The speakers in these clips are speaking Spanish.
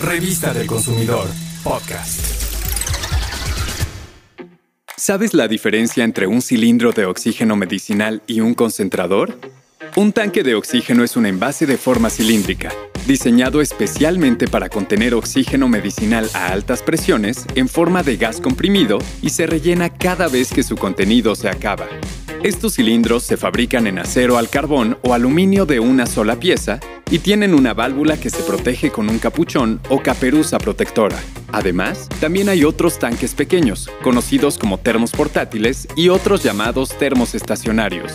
Revista del Consumidor, podcast. ¿Sabes la diferencia entre un cilindro de oxígeno medicinal y un concentrador? Un tanque de oxígeno es un envase de forma cilíndrica, diseñado especialmente para contener oxígeno medicinal a altas presiones en forma de gas comprimido y se rellena cada vez que su contenido se acaba. Estos cilindros se fabrican en acero al carbón o aluminio de una sola pieza y tienen una válvula que se protege con un capuchón o caperuza protectora. Además, también hay otros tanques pequeños, conocidos como termos portátiles y otros llamados termos estacionarios.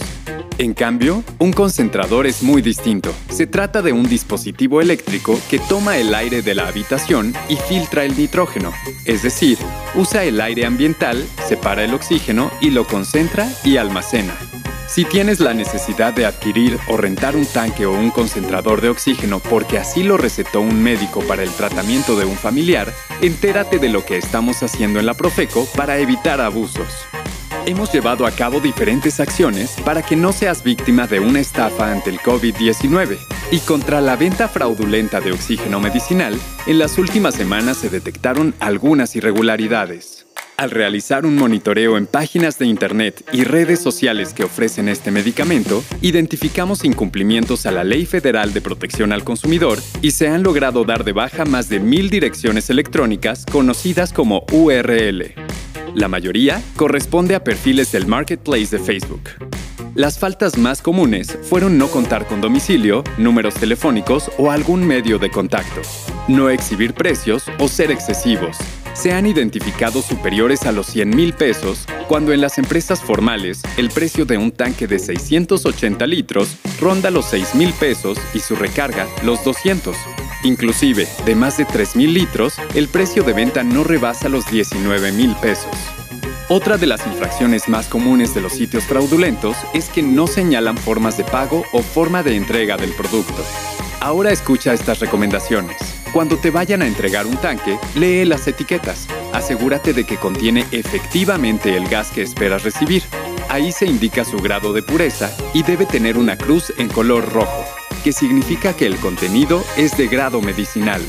En cambio, un concentrador es muy distinto. Se trata de un dispositivo eléctrico que toma el aire de la habitación y filtra el nitrógeno, es decir, usa el aire ambiental, separa el oxígeno y lo concentra y almacena. Si tienes la necesidad de adquirir o rentar un tanque o un concentrador de oxígeno porque así lo recetó un médico para el tratamiento de un familiar, entérate de lo que estamos haciendo en la Profeco para evitar abusos hemos llevado a cabo diferentes acciones para que no seas víctima de una estafa ante el COVID-19. Y contra la venta fraudulenta de oxígeno medicinal, en las últimas semanas se detectaron algunas irregularidades. Al realizar un monitoreo en páginas de Internet y redes sociales que ofrecen este medicamento, identificamos incumplimientos a la Ley Federal de Protección al Consumidor y se han logrado dar de baja más de mil direcciones electrónicas conocidas como URL. La mayoría corresponde a perfiles del marketplace de Facebook. Las faltas más comunes fueron no contar con domicilio, números telefónicos o algún medio de contacto, no exhibir precios o ser excesivos. Se han identificado superiores a los 100 mil pesos cuando en las empresas formales el precio de un tanque de 680 litros ronda los 6 mil pesos y su recarga los 200. Inclusive, de más de 3.000 litros, el precio de venta no rebasa los 19 mil pesos. Otra de las infracciones más comunes de los sitios fraudulentos es que no señalan formas de pago o forma de entrega del producto. Ahora escucha estas recomendaciones. Cuando te vayan a entregar un tanque, lee las etiquetas. Asegúrate de que contiene efectivamente el gas que esperas recibir. Ahí se indica su grado de pureza y debe tener una cruz en color rojo que significa que el contenido es de grado medicinal.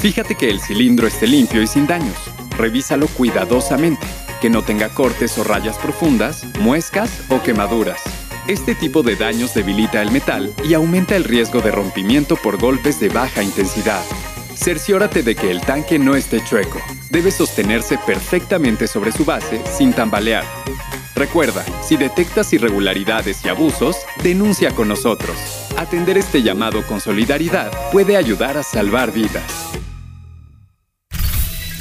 Fíjate que el cilindro esté limpio y sin daños. Revísalo cuidadosamente, que no tenga cortes o rayas profundas, muescas o quemaduras. Este tipo de daños debilita el metal y aumenta el riesgo de rompimiento por golpes de baja intensidad. Cerciórate de que el tanque no esté chueco. Debe sostenerse perfectamente sobre su base sin tambalear. Recuerda, si detectas irregularidades y abusos, denuncia con nosotros. Atender este llamado con solidaridad puede ayudar a salvar vidas.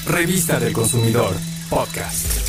Revista del Consumidor, podcast.